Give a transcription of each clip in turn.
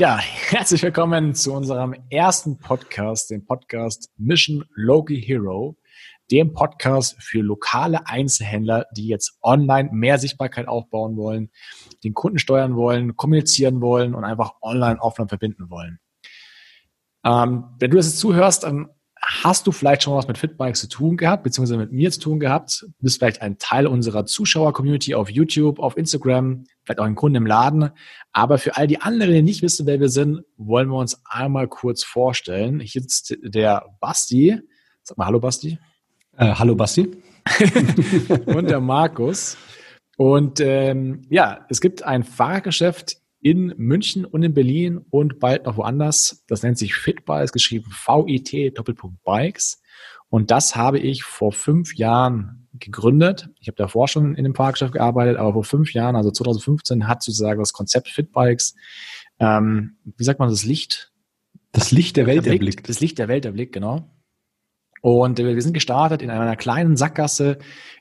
Ja, herzlich willkommen zu unserem ersten Podcast, dem Podcast Mission Local Hero, dem Podcast für lokale Einzelhändler, die jetzt online mehr Sichtbarkeit aufbauen wollen, den Kunden steuern wollen, kommunizieren wollen und einfach online, offline verbinden wollen. Ähm, wenn du das jetzt zuhörst, dann hast du vielleicht schon was mit Fitbikes zu tun gehabt, beziehungsweise mit mir zu tun gehabt, bist vielleicht ein Teil unserer Zuschauer-Community auf YouTube, auf Instagram, vielleicht auch ein Kunde im Laden. Aber für all die anderen, die nicht wissen, wer wir sind, wollen wir uns einmal kurz vorstellen. Hier sitzt der Basti. Sag mal Hallo Basti. Äh, hallo Basti. und der Markus. Und ähm, ja, es gibt ein Fahrgeschäft in München und in Berlin und bald noch woanders. Das nennt sich Fitbikes, geschrieben VIT Doppelpunkt Bikes. Und das habe ich vor fünf Jahren gegründet. Ich habe davor schon in dem Fahrgeschäft gearbeitet, aber vor fünf Jahren, also 2015, hat sozusagen das Konzept Fitbikes, ähm, wie sagt man das Licht? Das Licht der Welt erblickt. erblickt. Das Licht der Welt erblickt, genau. Und äh, wir sind gestartet in einer kleinen Sackgasse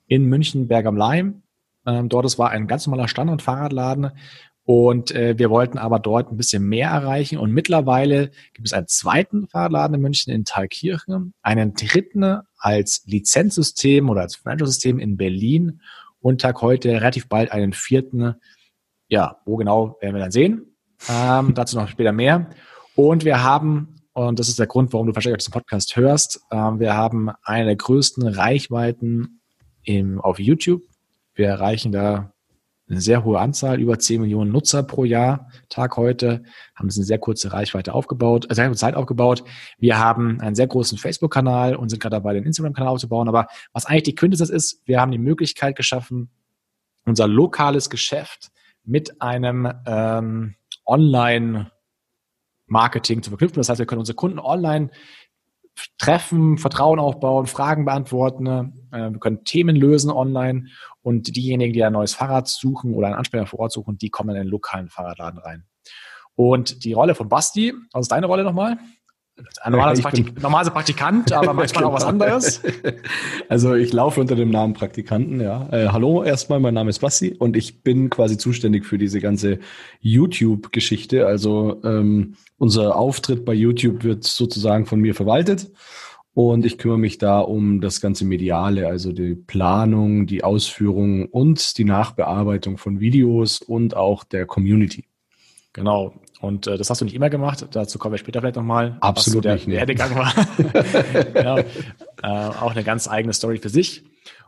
in München, Berg am Leim. Ähm, dort es war ein ganz normaler Standard-Fahrradladen und äh, wir wollten aber dort ein bisschen mehr erreichen. Und mittlerweile gibt es einen zweiten Fahrradladen in München in Thalkirchen, einen dritten als Lizenzsystem oder als Franchise-System in Berlin und Tag heute relativ bald einen vierten. Ja, wo genau werden wir dann sehen. Ähm, dazu noch später mehr. Und wir haben, und das ist der Grund, warum du wahrscheinlich auch diesen Podcast hörst, ähm, wir haben eine der größten Reichweiten im, auf YouTube. Wir erreichen da eine sehr hohe Anzahl, über 10 Millionen Nutzer pro Jahr, Tag heute, haben eine sehr kurze Reichweite aufgebaut, äh, sehr kurze Zeit aufgebaut. Wir haben einen sehr großen Facebook-Kanal und sind gerade dabei, den Instagram-Kanal aufzubauen. Aber was eigentlich die Quintessenz ist, wir haben die Möglichkeit geschaffen, unser lokales Geschäft mit einem ähm, Online-Marketing zu verknüpfen. Das heißt, wir können unsere Kunden online treffen, Vertrauen aufbauen, Fragen beantworten. Äh, wir können Themen lösen online und diejenigen, die ein neues Fahrrad suchen oder einen Ansprechpartner vor Ort suchen, die kommen in den lokalen Fahrradladen rein. Und die Rolle von Basti, was ist deine Rolle nochmal? Ein normaler Praktik normaler Praktikant, aber manchmal auch was anderes. Also ich laufe unter dem Namen Praktikanten, ja. Äh, hallo, erstmal, mein Name ist Basti und ich bin quasi zuständig für diese ganze YouTube-Geschichte. Also ähm, unser Auftritt bei YouTube wird sozusagen von mir verwaltet und ich kümmere mich da um das ganze Mediale, also die Planung, die Ausführung und die Nachbearbeitung von Videos und auch der Community. Genau. Und äh, das hast du nicht immer gemacht. Dazu kommen wir später vielleicht nochmal. Absolut der nicht. Der Werdegang war. genau. äh, auch eine ganz eigene Story für sich.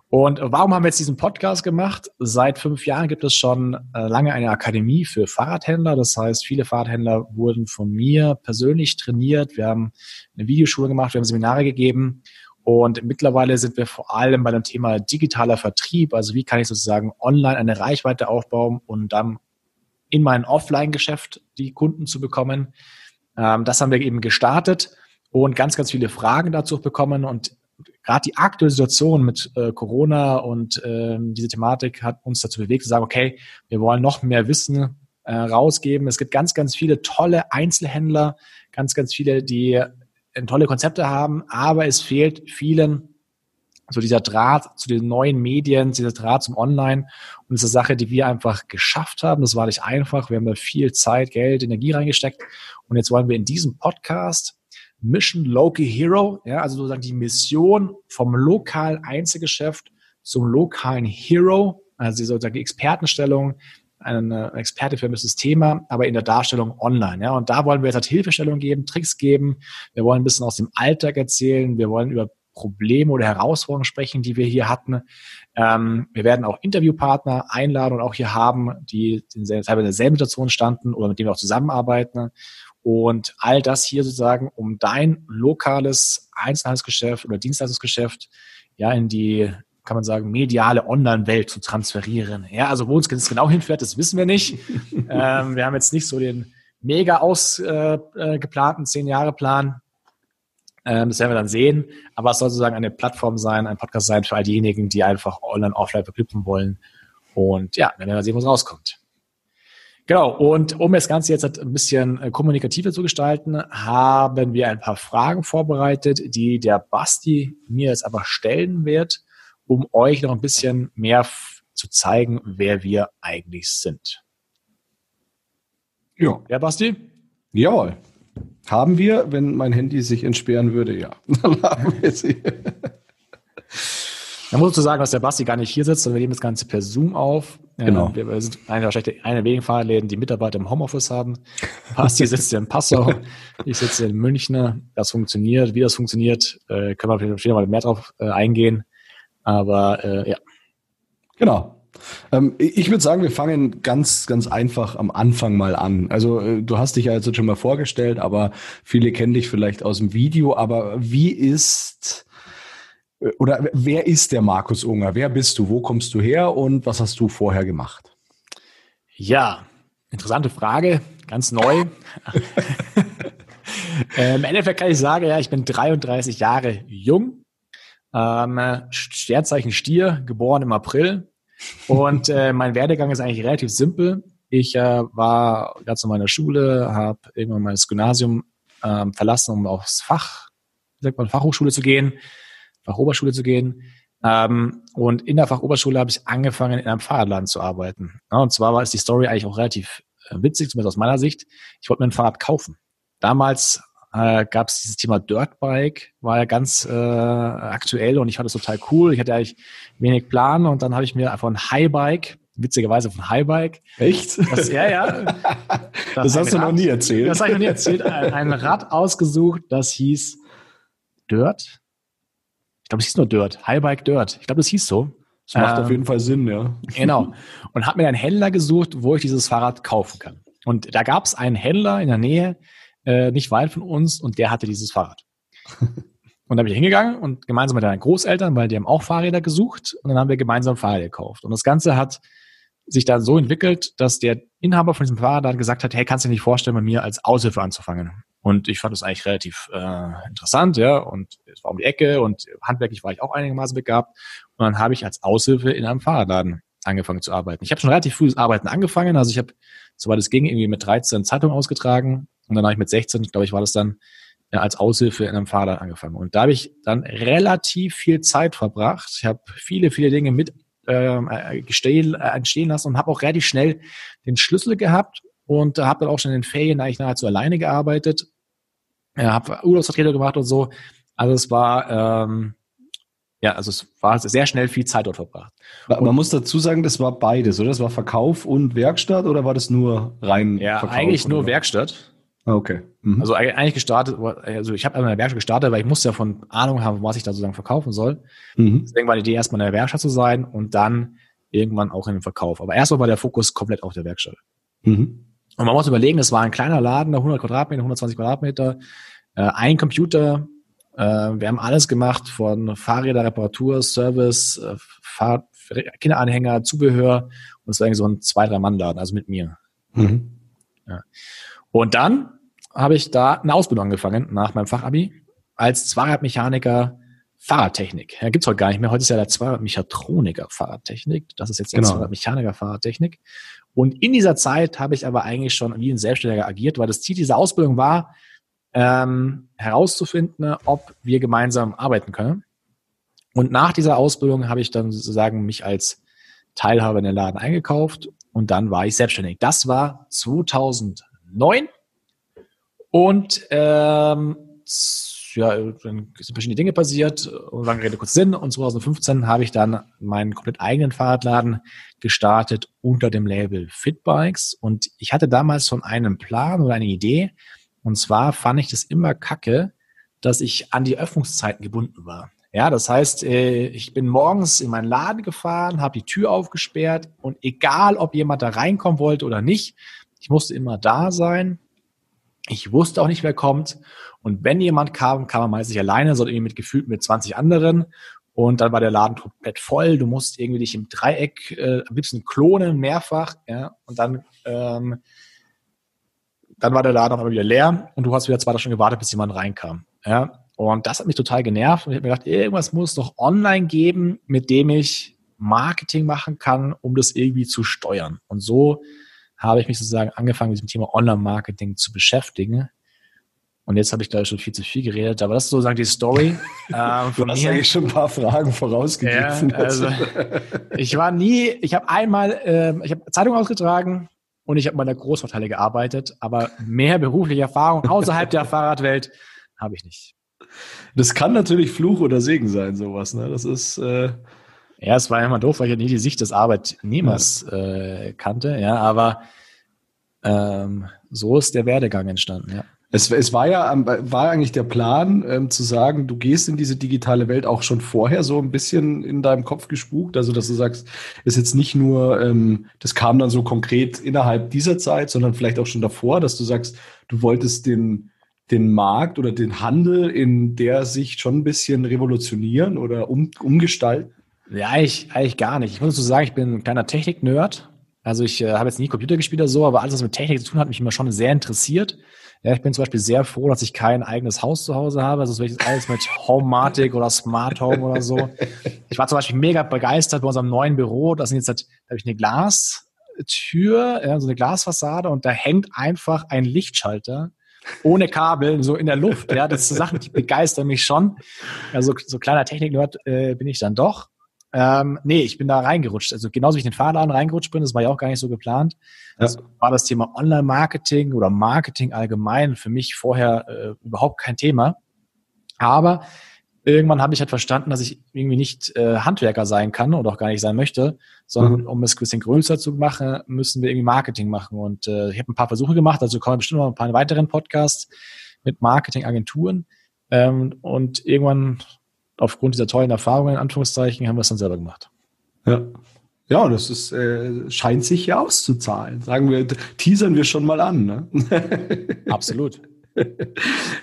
Und warum haben wir jetzt diesen Podcast gemacht? Seit fünf Jahren gibt es schon äh, lange eine Akademie für Fahrradhändler. Das heißt, viele Fahrradhändler wurden von mir persönlich trainiert. Wir haben eine Videoschule gemacht, wir haben Seminare gegeben. Und mittlerweile sind wir vor allem bei dem Thema digitaler Vertrieb. Also wie kann ich sozusagen online eine Reichweite aufbauen und dann in mein Offline-Geschäft die Kunden zu bekommen. Ähm, das haben wir eben gestartet und ganz, ganz viele Fragen dazu bekommen. Und gerade die aktuelle Situation mit äh, Corona und äh, diese Thematik hat uns dazu bewegt zu sagen, okay, wir wollen noch mehr Wissen äh, rausgeben. Es gibt ganz, ganz viele tolle Einzelhändler, ganz, ganz viele, die äh, tolle Konzepte haben, aber es fehlt vielen so dieser Draht zu den neuen Medien, dieser Draht zum Online und das ist eine Sache, die wir einfach geschafft haben. Das war nicht einfach. Wir haben da viel Zeit, Geld, Energie reingesteckt und jetzt wollen wir in diesem Podcast Mission Local Hero, ja, also sozusagen die Mission vom lokalen Einzelgeschäft zum lokalen Hero, also sozusagen die Expertenstellung, eine Experte für ein bestimmtes Thema, aber in der Darstellung online. Ja, und da wollen wir jetzt halt Hilfestellung geben, Tricks geben. Wir wollen ein bisschen aus dem Alltag erzählen. Wir wollen über Probleme oder Herausforderungen sprechen, die wir hier hatten. Ähm, wir werden auch Interviewpartner einladen und auch hier haben, die in derselben Situation standen oder mit denen wir auch zusammenarbeiten. Und all das hier sozusagen, um dein lokales Einzelhandelsgeschäft oder Dienstleistungsgeschäft ja in die, kann man sagen, mediale Online-Welt zu transferieren. Ja, also wo uns das genau hinführt, das wissen wir nicht. ähm, wir haben jetzt nicht so den mega ausgeplanten äh, äh Zehn-Jahre-Plan. Ähm, das werden wir dann sehen. Aber es soll sozusagen eine Plattform sein, ein Podcast sein für all diejenigen, die einfach online, offline verknüpfen wollen. Und ja, dann werden wir sehen, was rauskommt. Genau, und um das Ganze jetzt ein bisschen äh, kommunikativer zu gestalten, haben wir ein paar Fragen vorbereitet, die der Basti mir jetzt aber stellen wird, um euch noch ein bisschen mehr zu zeigen, wer wir eigentlich sind. Ja. Ja, Basti? Jawohl. Haben wir, wenn mein Handy sich entsperren würde, ja. Dann haben wir sie. Da muss ich sagen, dass der Basti gar nicht hier sitzt, sondern wir nehmen das Ganze per Zoom auf. Genau. Wir sind eine, wahrscheinlich eine der wenigen Fahrradläden, die Mitarbeiter im Homeoffice haben. Basti sitzt in Passau, ich sitze in München. Das funktioniert. Wie das funktioniert, äh, können wir vielleicht mal mehr drauf äh, eingehen. Aber äh, ja. Genau. Ähm, ich würde sagen, wir fangen ganz, ganz einfach am Anfang mal an. Also äh, du hast dich ja jetzt schon mal vorgestellt, aber viele kennen dich vielleicht aus dem Video. Aber wie ist oder wer ist der Markus Unger? Wer bist du? Wo kommst du her und was hast du vorher gemacht? Ja, interessante Frage, ganz neu. Äh, Im Endeffekt kann ich sagen, ja, ich bin 33 Jahre jung, ähm, Sternzeichen Stier, geboren im April. Und äh, mein Werdegang ist eigentlich relativ simpel. Ich äh, war ganz normal in der Schule, habe irgendwann mal das Gymnasium ähm, verlassen, um aufs Fach, wie sagt man, Fachhochschule zu gehen. Fachoberschule zu gehen. Ähm, und in der Fachoberschule habe ich angefangen, in einem Fahrradladen zu arbeiten. Ja, und zwar war es die Story eigentlich auch relativ äh, witzig, zumindest aus meiner Sicht. Ich wollte mir ein Fahrrad kaufen. Damals äh, gab es dieses Thema Dirtbike, war ja ganz äh, aktuell und ich fand es total cool. Ich hatte eigentlich wenig Plan und dann habe ich mir einfach ein Highbike, witzigerweise von Highbike. Echt? Das, ja, ja. Das, das hast du noch nie erzählt. Das habe ich noch nie erzählt. Ein, ein Rad ausgesucht, das hieß Dirt glaube, es hieß nur Dirt, Highbike Dirt. Ich glaube, das hieß so. Das macht ähm, auf jeden Fall Sinn, ja. Genau. Und habe mir einen Händler gesucht, wo ich dieses Fahrrad kaufen kann. Und da gab es einen Händler in der Nähe, äh, nicht weit von uns, und der hatte dieses Fahrrad. Und dann bin ich hingegangen und gemeinsam mit deinen Großeltern, weil die haben auch Fahrräder gesucht, und dann haben wir gemeinsam Fahrräder gekauft. Und das Ganze hat sich dann so entwickelt, dass der Inhaber von diesem Fahrrad dann gesagt hat, hey, kannst du dir nicht vorstellen, bei mir als Aushilfe anzufangen? Und ich fand das eigentlich relativ äh, interessant, ja. Und es war um die Ecke und handwerklich war ich auch einigermaßen begabt. Und dann habe ich als Aushilfe in einem Fahrradladen angefangen zu arbeiten. Ich habe schon relativ früh das Arbeiten angefangen. Also ich habe, soweit es ging, irgendwie mit 13 Zeitung ausgetragen. Und dann habe ich mit 16, glaube ich, war das dann, ja, als Aushilfe in einem Fahrrad angefangen. Und da habe ich dann relativ viel Zeit verbracht. Ich habe viele, viele Dinge mit ähm, äh, gestehen, äh, entstehen lassen und habe auch relativ schnell den Schlüssel gehabt und habe dann auch schon in den Ferien eigentlich nahezu alleine gearbeitet. Ja, habe Urlaubsvertreter gemacht und so. Also es war ähm, ja, also es war sehr schnell viel Zeit dort verbracht. Man und, muss dazu sagen, das war beides, oder? Das war Verkauf und Werkstatt oder war das nur rein ja, Verkauf? eigentlich nur Werkstatt. Ah, okay. Mhm. Also eigentlich gestartet, also ich habe in der Werkstatt gestartet, weil ich musste ja von Ahnung haben, was ich da sozusagen verkaufen soll. Mhm. Deswegen war die Idee, erstmal in der Werkstatt zu sein und dann irgendwann auch in den Verkauf. Aber erstmal war der Fokus komplett auf der Werkstatt. Mhm. Und man muss überlegen, es war ein kleiner Laden, 100 Quadratmeter, 120 Quadratmeter, äh, ein Computer. Äh, wir haben alles gemacht von Fahrräder, Reparatur, Service, äh, Fahr Kinderanhänger, Zubehör. Und es war irgendwie so ein zwei, drei Mann Laden, also mit mir. Mhm. Ja. Und dann habe ich da eine Ausbildung angefangen nach meinem Fachabi als Zweiradmechaniker Fahrradtechnik. Ja, gibt's heute gar nicht mehr. Heute ist ja der Zweiradmechatroniker Fahrradtechnik. Das ist jetzt der genau. Zweiradmechaniker Fahrradtechnik. Und in dieser Zeit habe ich aber eigentlich schon wie ein Selbstständiger agiert, weil das Ziel dieser Ausbildung war, ähm, herauszufinden, ob wir gemeinsam arbeiten können. Und nach dieser Ausbildung habe ich dann sozusagen mich als Teilhaber in den Laden eingekauft und dann war ich selbstständig. Das war 2009 und ähm, ja, dann sind verschiedene Dinge passiert. Und lange Rede kurz Sinn. Und 2015 habe ich dann meinen komplett eigenen Fahrradladen gestartet unter dem Label Fitbikes. Und ich hatte damals schon einen Plan oder eine Idee. Und zwar fand ich das immer kacke, dass ich an die Öffnungszeiten gebunden war. Ja, das heißt, äh, ich bin morgens in meinen Laden gefahren, habe die Tür aufgesperrt und egal, ob jemand da reinkommen wollte oder nicht, ich musste immer da sein. Ich wusste auch nicht, wer kommt. Und wenn jemand kam, kam er meistens alleine, sondern irgendwie mit gefühlt mit 20 anderen. Und dann war der Laden komplett voll. Du musst irgendwie dich im Dreieck äh, am liebsten klonen, mehrfach. Ja, und dann, ähm, dann war der Laden auch immer wieder leer und du hast wieder zwei Stunden gewartet, bis jemand reinkam. Ja, und das hat mich total genervt. Und ich habe mir gedacht, irgendwas muss doch online geben, mit dem ich Marketing machen kann, um das irgendwie zu steuern. Und so habe ich mich sozusagen angefangen, mit dem Thema Online-Marketing zu beschäftigen. Und jetzt habe ich, glaube ich, schon viel zu viel geredet, aber das ist sozusagen die Story. Ähm, du hast mir. eigentlich schon ein paar Fragen vorausgegriffen. Ja, also, ich war nie, ich habe einmal, äh, ich habe Zeitung ausgetragen, und ich habe bei der Großvorteile gearbeitet, aber mehr berufliche Erfahrung außerhalb der Fahrradwelt habe ich nicht. Das kann natürlich Fluch oder Segen sein, sowas. Ne? Das ist äh ja, es war immer doof, weil ich ja nie die Sicht des Arbeitnehmers äh, kannte. Ja, aber ähm, so ist der Werdegang entstanden. Ja. Es, es war ja war eigentlich der Plan, ähm, zu sagen, du gehst in diese digitale Welt auch schon vorher so ein bisschen in deinem Kopf gespukt. Also, dass du sagst, ist jetzt nicht nur, ähm, das kam dann so konkret innerhalb dieser Zeit, sondern vielleicht auch schon davor, dass du sagst, du wolltest den, den Markt oder den Handel in der Sicht schon ein bisschen revolutionieren oder um, umgestalten? Ja, eigentlich, eigentlich gar nicht. Ich muss so sagen, ich bin ein kleiner Technik-Nerd. Also ich äh, habe jetzt nie Computer gespielt oder so, aber alles, was mit Technik zu tun hat, mich immer schon sehr interessiert. Ja, ich bin zum Beispiel sehr froh, dass ich kein eigenes Haus zu Hause habe. Also das alles mit Homematic oder Smart Home oder so. Ich war zum Beispiel mega begeistert bei unserem neuen Büro. Da sind jetzt halt, da habe ich eine Glastür, ja, so eine Glasfassade und da hängt einfach ein Lichtschalter ohne Kabel, so in der Luft. Ja, das sind Sachen, die begeistern mich schon. Also so kleiner Technik-Nerd äh, bin ich dann doch. Ähm, nee, ich bin da reingerutscht. Also genauso wie ich in den Fahrladen reingerutscht bin, das war ja auch gar nicht so geplant. Das ja. war das Thema Online-Marketing oder Marketing allgemein für mich vorher äh, überhaupt kein Thema. Aber irgendwann habe ich halt verstanden, dass ich irgendwie nicht äh, Handwerker sein kann oder auch gar nicht sein möchte, sondern mhm. um es ein bisschen größer zu machen, müssen wir irgendwie Marketing machen. Und äh, ich habe ein paar Versuche gemacht, also kommen bestimmt noch ein paar weiteren Podcasts mit Marketingagenturen. Ähm, und irgendwann aufgrund dieser tollen Erfahrungen, in Anführungszeichen, haben wir es dann selber gemacht. Ja. Ja, das ist, äh, scheint sich ja auszuzahlen. Sagen wir, teasern wir schon mal an. Ne? Absolut.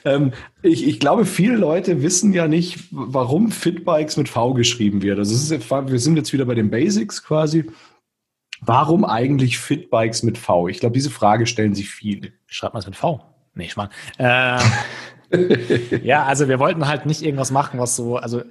ähm, ich, ich glaube, viele Leute wissen ja nicht, warum Fitbikes mit V geschrieben wird. Also ist, wir sind jetzt wieder bei den Basics quasi. Warum eigentlich Fitbikes mit V? Ich glaube, diese Frage stellen sich viele. Schreibt man es mit V? Nee, ich meine. Äh, ja, also wir wollten halt nicht irgendwas machen, was so, also äh,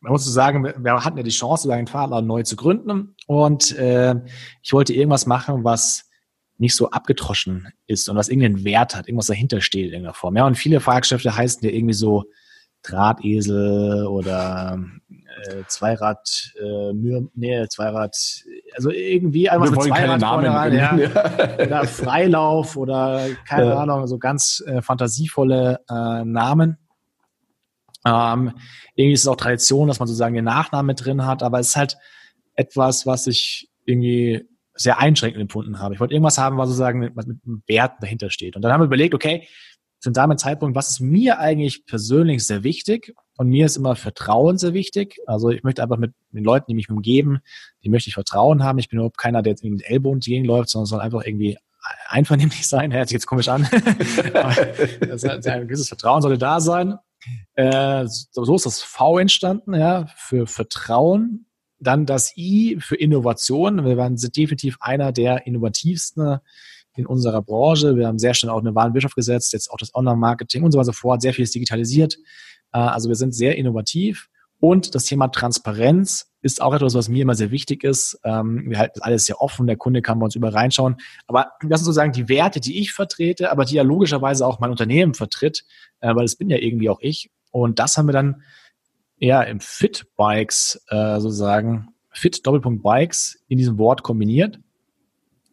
man muss so sagen, wir hatten ja die Chance, einen Fahrladen neu zu gründen und äh, ich wollte irgendwas machen, was nicht so abgetroschen ist und was irgendeinen Wert hat, irgendwas dahinter steht in irgendeiner Form. Ja, und viele Fahrgeschäfte heißen ja irgendwie so Drahtesel oder äh, Zweirad, äh, Mühe, nee, Zweirad, also irgendwie einfach mit Zweirad Namen ran, ja. oder Freilauf oder keine ja. Ahnung, so ganz äh, fantasievolle äh, Namen. Ähm, irgendwie ist es auch Tradition, dass man sozusagen den Nachnamen mit drin hat, aber es ist halt etwas, was ich irgendwie sehr einschränkend empfunden habe. Ich wollte irgendwas haben, was sozusagen mit, mit einem Wert dahinter steht. Und dann haben wir überlegt, okay, zu einem Zeitpunkt, was ist mir eigentlich persönlich sehr wichtig? Und mir ist immer Vertrauen sehr wichtig. Also ich möchte einfach mit den Leuten, die mich umgeben, die möchte ich Vertrauen haben. Ich bin überhaupt keiner, der jetzt mit Ellbogen gegenläuft, sondern soll einfach irgendwie einvernehmlich sein. Hört sich jetzt komisch an. das ein gewisses Vertrauen sollte da sein. Äh, so ist das V entstanden, ja, für Vertrauen. Dann das I für Innovation. Wir waren sind definitiv einer der innovativsten in unserer Branche. Wir haben sehr schnell auch eine Warenwirtschaft gesetzt, jetzt auch das Online-Marketing und so weiter so fort, sehr vieles digitalisiert. Äh, also wir sind sehr innovativ. Und das Thema Transparenz ist auch etwas, was mir immer sehr wichtig ist. Ähm, wir halten alles sehr offen, der Kunde kann bei uns überall reinschauen. Aber das sind sozusagen die Werte, die ich vertrete, aber die ja logischerweise auch mein Unternehmen vertritt, äh, weil es bin ja irgendwie auch ich. Und das haben wir dann eher im Fit Bikes äh, sozusagen, Fit Doppelpunkt Bikes in diesem Wort kombiniert.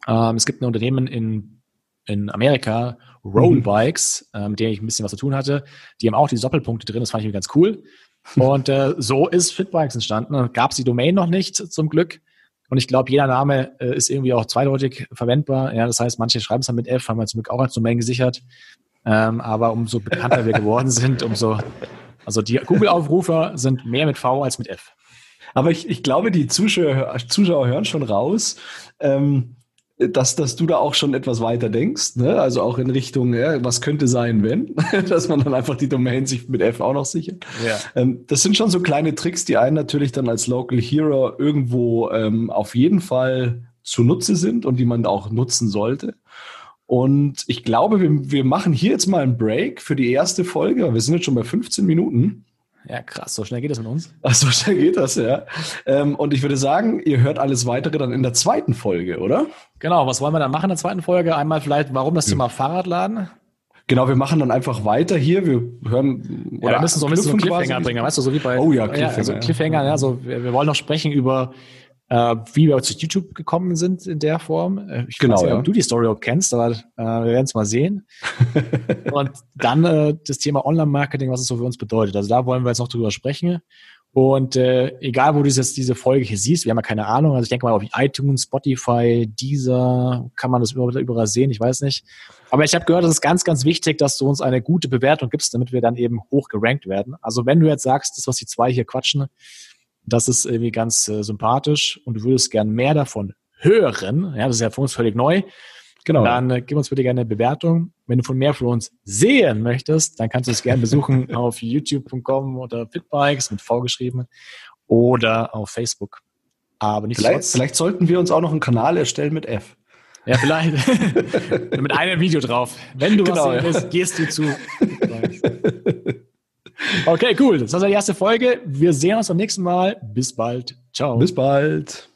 Ähm, es gibt ein Unternehmen in, in Amerika, Rollbikes, mhm. äh, mit dem ich ein bisschen was zu tun hatte. Die haben auch die Doppelpunkte drin, das fand ich ganz cool. Und äh, so ist Fitbikes entstanden. Gab es die Domain noch nicht, zum Glück. Und ich glaube, jeder Name äh, ist irgendwie auch zweideutig verwendbar. Ja, das heißt, manche schreiben es dann mit F, haben wir zum Glück auch als Domain gesichert. Ähm, aber umso bekannter wir geworden sind, umso, also die Google-Aufrufer sind mehr mit V als mit F. Aber ich, ich glaube, die Zuschauer, Zuschauer hören schon raus. Ähm, dass, dass du da auch schon etwas weiter denkst, ne? also auch in Richtung, ja, was könnte sein, wenn, dass man dann einfach die Domain sich mit F auch noch sichert. Ja. Ähm, das sind schon so kleine Tricks, die einen natürlich dann als Local Hero irgendwo ähm, auf jeden Fall zunutze sind und die man auch nutzen sollte. Und ich glaube, wir, wir machen hier jetzt mal einen Break für die erste Folge. Wir sind jetzt schon bei 15 Minuten. Ja, krass, so schnell geht das mit uns. Ach, so schnell geht das, ja. Ähm, und ich würde sagen, ihr hört alles weitere dann in der zweiten Folge, oder? Genau, was wollen wir dann machen in der zweiten Folge? Einmal vielleicht, warum das Thema Fahrradladen? Genau, wir machen dann einfach weiter hier. Wir hören oder ja, wir müssen so ein bisschen so einen Cliffhanger quasi. bringen, weißt du, so wie bei oh ja, Cliffhanger, ja, also Cliffhanger, ja, so wir, wir wollen noch sprechen über äh, wie wir zu YouTube gekommen sind in der Form. Äh, ich genau, weiß nicht, ja. ob du die Story auch kennst, aber äh, wir werden es mal sehen. und dann äh, das Thema Online-Marketing, was es so für uns bedeutet. Also da wollen wir jetzt noch drüber sprechen. Und äh, egal, wo du jetzt diese Folge hier siehst, wir haben ja keine Ahnung. Also ich denke mal auf iTunes, Spotify, Deezer, kann man das überall, überall sehen, ich weiß nicht. Aber ich habe gehört, es ist ganz, ganz wichtig, dass du uns eine gute Bewertung gibst, damit wir dann eben hoch gerankt werden. Also wenn du jetzt sagst, das, was die zwei hier quatschen, das ist irgendwie ganz äh, sympathisch und du würdest gern mehr davon hören, ja, das ist ja für uns völlig neu, Genau. dann äh, gib uns bitte gerne eine Bewertung. Wenn du von mehr von uns sehen möchtest, dann kannst du uns gerne besuchen auf youtube.com oder Fitbikes mit V geschrieben oder auf Facebook. Aber nicht Vielleicht, vielleicht sollten wir uns auch noch einen Kanal erstellen mit F. Ja, vielleicht. mit einem Video drauf. Wenn du Genau, was sehen ja. willst, gehst du zu. Okay, cool. Das war die erste Folge. Wir sehen uns beim nächsten Mal. Bis bald. Ciao. Bis bald.